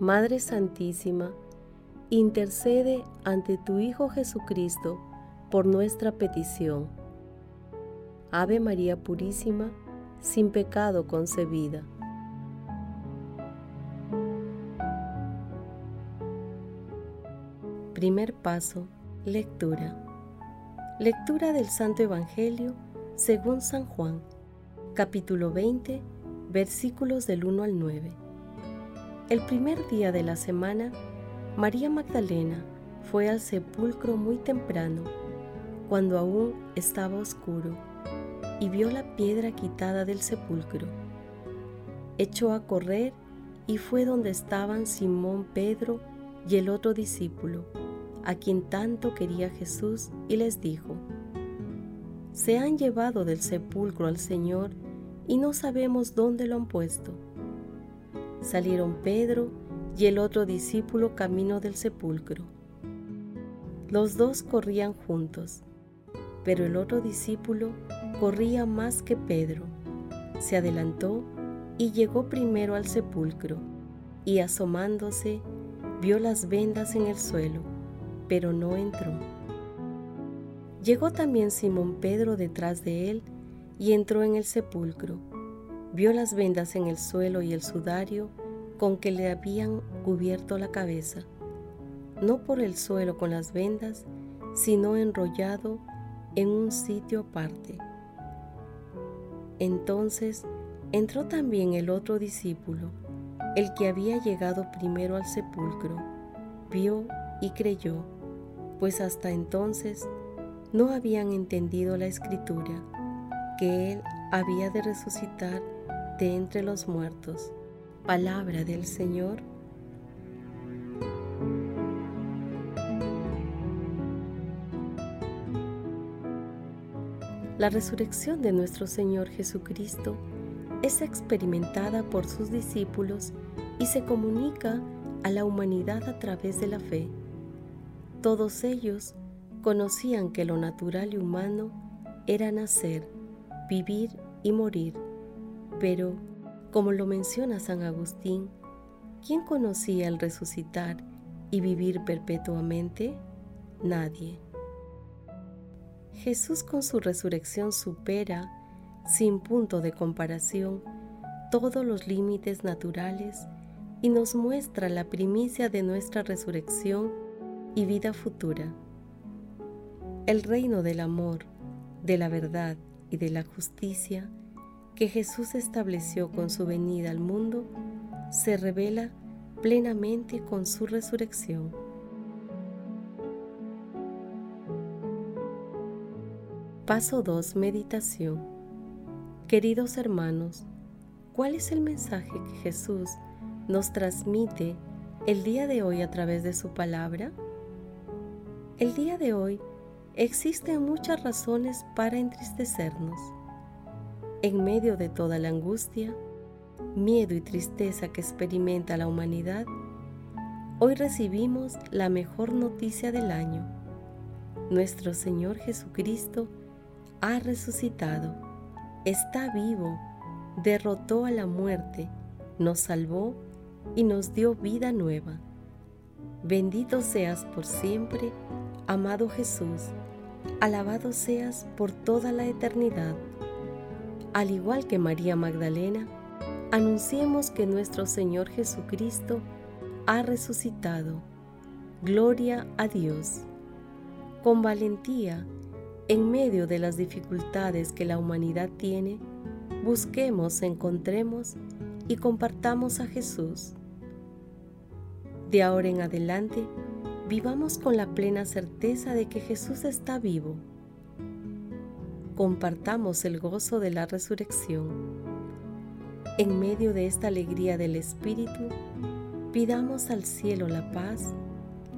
Madre Santísima, intercede ante tu Hijo Jesucristo por nuestra petición. Ave María Purísima, sin pecado concebida. Primer paso, lectura. Lectura del Santo Evangelio según San Juan, capítulo 20, versículos del 1 al 9. El primer día de la semana, María Magdalena fue al sepulcro muy temprano, cuando aún estaba oscuro, y vio la piedra quitada del sepulcro. Echó a correr y fue donde estaban Simón Pedro y el otro discípulo, a quien tanto quería Jesús, y les dijo, Se han llevado del sepulcro al Señor y no sabemos dónde lo han puesto. Salieron Pedro y el otro discípulo camino del sepulcro. Los dos corrían juntos, pero el otro discípulo corría más que Pedro. Se adelantó y llegó primero al sepulcro, y asomándose vio las vendas en el suelo, pero no entró. Llegó también Simón Pedro detrás de él y entró en el sepulcro Vio las vendas en el suelo y el sudario con que le habían cubierto la cabeza, no por el suelo con las vendas, sino enrollado en un sitio aparte. Entonces entró también el otro discípulo, el que había llegado primero al sepulcro, vio y creyó, pues hasta entonces no habían entendido la escritura, que él había de resucitar entre los muertos. Palabra del Señor. La resurrección de nuestro Señor Jesucristo es experimentada por sus discípulos y se comunica a la humanidad a través de la fe. Todos ellos conocían que lo natural y humano era nacer, vivir y morir pero, como lo menciona San Agustín, ¿quién conocía el resucitar y vivir perpetuamente? Nadie. Jesús con su resurrección supera, sin punto de comparación, todos los límites naturales y nos muestra la primicia de nuestra resurrección y vida futura. El reino del amor, de la verdad y de la justicia que Jesús estableció con su venida al mundo se revela plenamente con su resurrección. Paso 2. Meditación. Queridos hermanos, ¿cuál es el mensaje que Jesús nos transmite el día de hoy a través de su palabra? El día de hoy existen muchas razones para entristecernos en medio de toda la angustia, miedo y tristeza que experimenta la humanidad, hoy recibimos la mejor noticia del año. Nuestro Señor Jesucristo ha resucitado, está vivo, derrotó a la muerte, nos salvó y nos dio vida nueva. Bendito seas por siempre, amado Jesús, alabado seas por toda la eternidad. Al igual que María Magdalena, anunciemos que nuestro Señor Jesucristo ha resucitado. Gloria a Dios. Con valentía, en medio de las dificultades que la humanidad tiene, busquemos, encontremos y compartamos a Jesús. De ahora en adelante, vivamos con la plena certeza de que Jesús está vivo. Compartamos el gozo de la resurrección. En medio de esta alegría del Espíritu, pidamos al cielo la paz,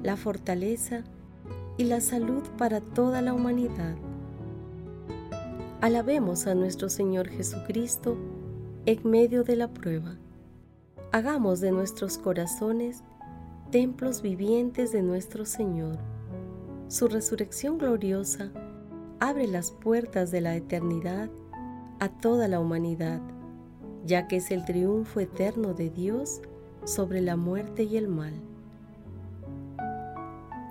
la fortaleza y la salud para toda la humanidad. Alabemos a nuestro Señor Jesucristo en medio de la prueba. Hagamos de nuestros corazones templos vivientes de nuestro Señor. Su resurrección gloriosa abre las puertas de la eternidad a toda la humanidad, ya que es el triunfo eterno de Dios sobre la muerte y el mal.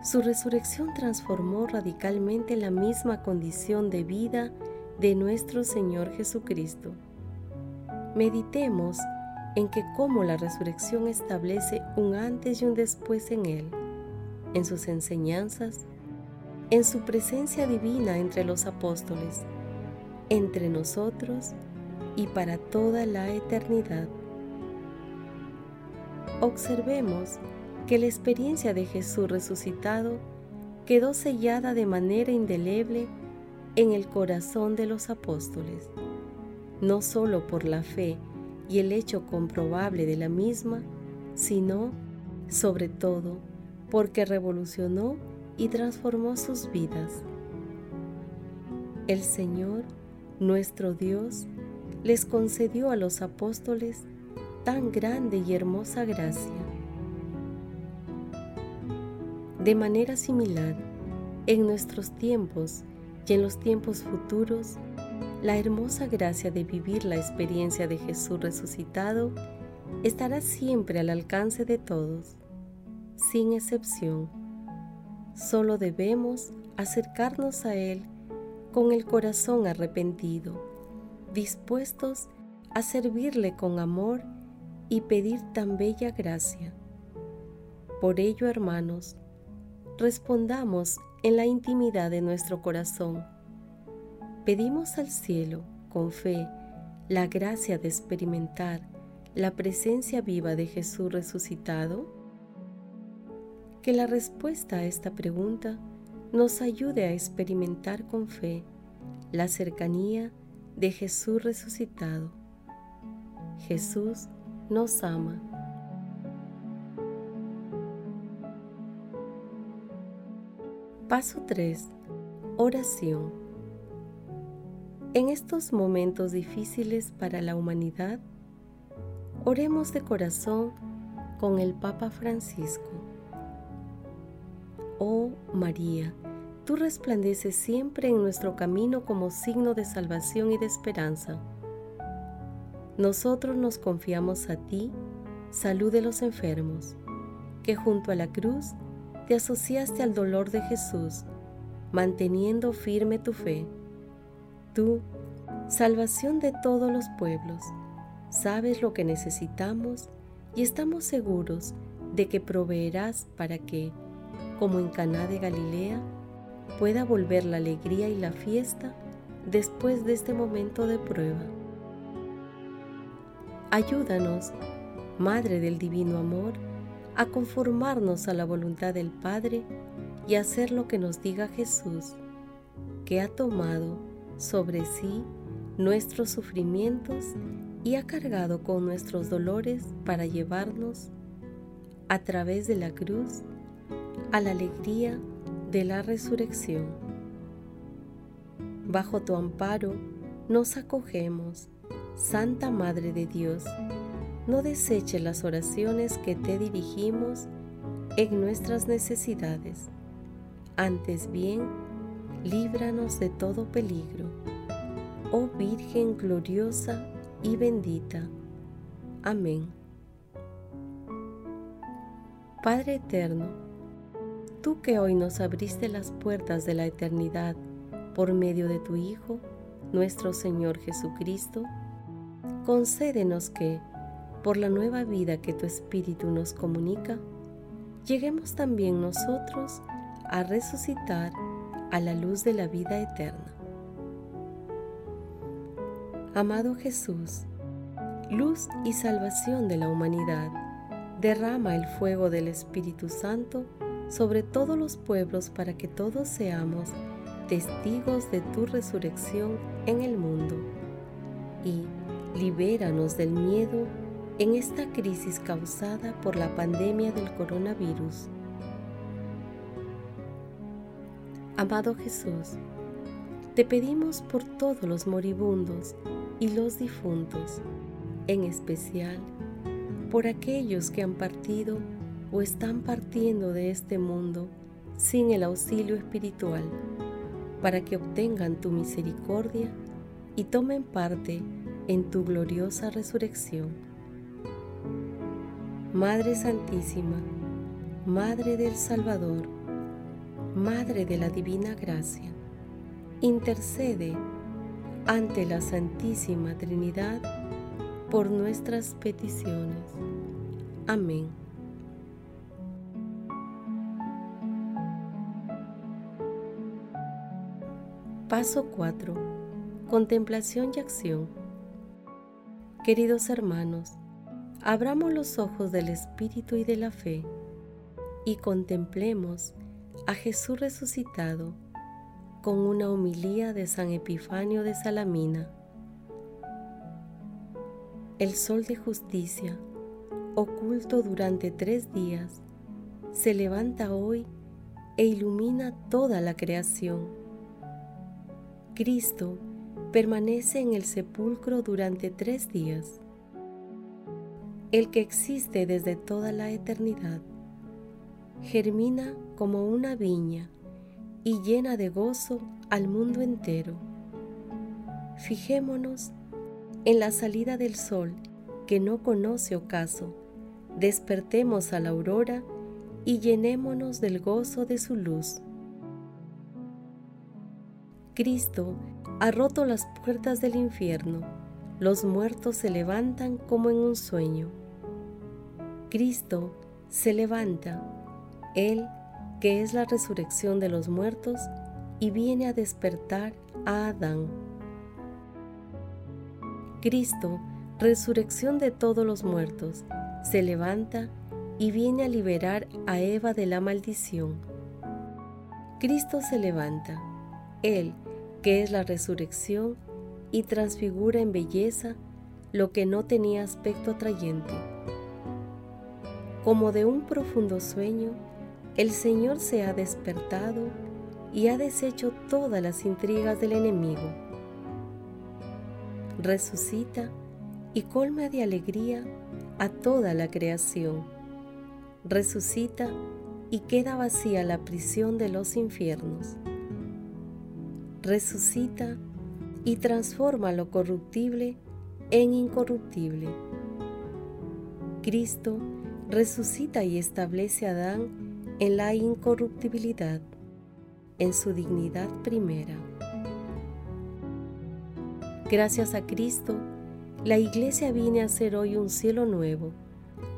Su resurrección transformó radicalmente la misma condición de vida de nuestro Señor Jesucristo. Meditemos en que cómo la resurrección establece un antes y un después en Él, en sus enseñanzas, en su presencia divina entre los apóstoles, entre nosotros y para toda la eternidad. Observemos que la experiencia de Jesús resucitado quedó sellada de manera indeleble en el corazón de los apóstoles, no solo por la fe y el hecho comprobable de la misma, sino, sobre todo, porque revolucionó y transformó sus vidas. El Señor, nuestro Dios, les concedió a los apóstoles tan grande y hermosa gracia de manera similar, en nuestros tiempos y en los tiempos futuros, la hermosa gracia de vivir la experiencia de Jesús resucitado estará siempre al alcance de todos, sin excepción. Solo debemos acercarnos a Él con el corazón arrepentido, dispuestos a servirle con amor y pedir tan bella gracia. Por ello, hermanos, respondamos en la intimidad de nuestro corazón. Pedimos al cielo, con fe, la gracia de experimentar la presencia viva de Jesús resucitado. Que la respuesta a esta pregunta nos ayude a experimentar con fe la cercanía de Jesús resucitado. Jesús nos ama. Paso 3. Oración. En estos momentos difíciles para la humanidad, oremos de corazón con el Papa Francisco. Oh María, tú resplandeces siempre en nuestro camino como signo de salvación y de esperanza. Nosotros nos confiamos a ti, salud de los enfermos, que junto a la cruz te asociaste al dolor de Jesús, manteniendo firme tu fe. Tú, salvación de todos los pueblos, sabes lo que necesitamos y estamos seguros de que proveerás para que, como en Caná de Galilea, pueda volver la alegría y la fiesta después de este momento de prueba. Ayúdanos, Madre del Divino Amor, a conformarnos a la voluntad del Padre y hacer lo que nos diga Jesús, que ha tomado sobre sí nuestros sufrimientos y ha cargado con nuestros dolores para llevarnos a través de la cruz a la alegría de la resurrección. Bajo tu amparo nos acogemos, Santa Madre de Dios no deseche las oraciones que te dirigimos en nuestras necesidades. Antes bien, líbranos de todo peligro. Oh Virgen gloriosa y bendita. Amén. Padre eterno, tú que hoy nos abriste las puertas de la eternidad por medio de tu Hijo, nuestro Señor Jesucristo, concédenos que, por la nueva vida que tu Espíritu nos comunica, lleguemos también nosotros a resucitar a la luz de la vida eterna. Amado Jesús, luz y salvación de la humanidad, derrama el fuego del Espíritu Santo sobre todos los pueblos para que todos seamos testigos de tu resurrección en el mundo y libéranos del miedo en esta crisis causada por la pandemia del coronavirus. Amado Jesús, te pedimos por todos los moribundos y los difuntos, en especial por aquellos que han partido o están partiendo de este mundo sin el auxilio espiritual, para que obtengan tu misericordia y tomen parte en tu gloriosa resurrección. Madre Santísima, Madre del Salvador, Madre de la Divina Gracia, intercede ante la Santísima Trinidad por nuestras peticiones. Amén. Paso 4. Contemplación y acción. Queridos hermanos, abramos los ojos del Espíritu y de la fe y contemplemos a Jesús resucitado con una homilía de San Epifanio de Salamina. El sol de justicia, oculto durante tres días, se levanta hoy e ilumina toda la creación. Cristo permanece en el sepulcro durante tres días. El que existe desde toda la eternidad, germina como una viña y llena de gozo al mundo entero. Fijémonos en la salida del sol que no conoce ocaso. Despertemos a la aurora y llenémonos del gozo de su luz. Cristo ha roto las puertas del infierno. Los muertos se levantan como en un sueño. Cristo se levanta. Él que es la resurrección de los muertos, y viene a despertar a Adán. Cristo, resurrección de todos los muertos, se levanta y viene a liberar a Eva de la maldición. Cristo se levanta, Él, que es la resurrección, y transfigura en belleza lo que no tenía aspecto atrayente. Como de un profundo sueño, el Señor se ha despertado y ha deshecho todas las intrigas del enemigo. Resucita y colma de alegría a toda la creación. Resucita y queda vacía la prisión de los infiernos. Resucita y transforma lo corruptible en incorruptible. Cristo resucita y establece a Adán en la incorruptibilidad, en su dignidad primera. Gracias a Cristo, la Iglesia viene a ser hoy un cielo nuevo,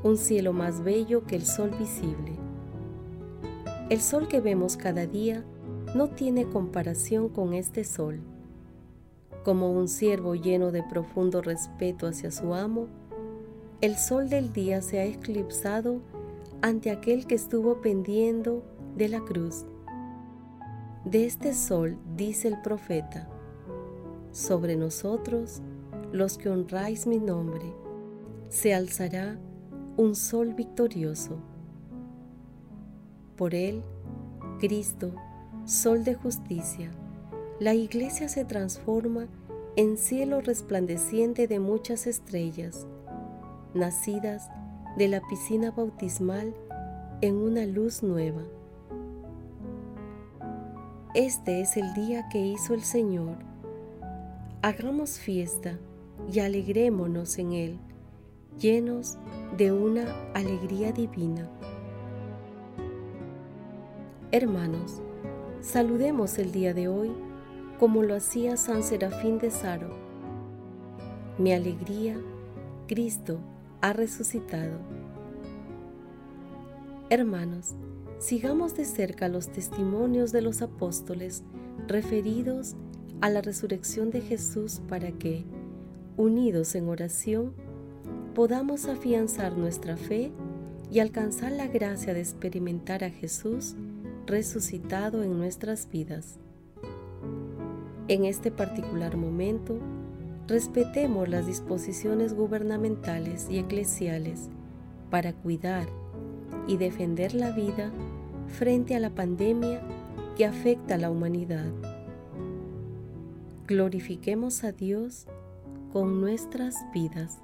un cielo más bello que el sol visible. El sol que vemos cada día no tiene comparación con este sol. Como un siervo lleno de profundo respeto hacia su amo, el sol del día se ha eclipsado ante aquel que estuvo pendiendo de la cruz. De este sol dice el profeta, sobre nosotros, los que honráis mi nombre, se alzará un sol victorioso. Por él, Cristo, sol de justicia, la iglesia se transforma en cielo resplandeciente de muchas estrellas, nacidas de la piscina bautismal en una luz nueva. Este es el día que hizo el Señor. Hagamos fiesta y alegrémonos en Él, llenos de una alegría divina. Hermanos, saludemos el día de hoy como lo hacía San Serafín de Saro. Mi alegría, Cristo, ha resucitado. Hermanos, sigamos de cerca los testimonios de los apóstoles referidos a la resurrección de Jesús para que, unidos en oración, podamos afianzar nuestra fe y alcanzar la gracia de experimentar a Jesús resucitado en nuestras vidas. En este particular momento, respetemos las disposiciones gubernamentales y eclesiales para cuidar y defender la vida frente a la pandemia que afecta a la humanidad. Glorifiquemos a Dios con nuestras vidas.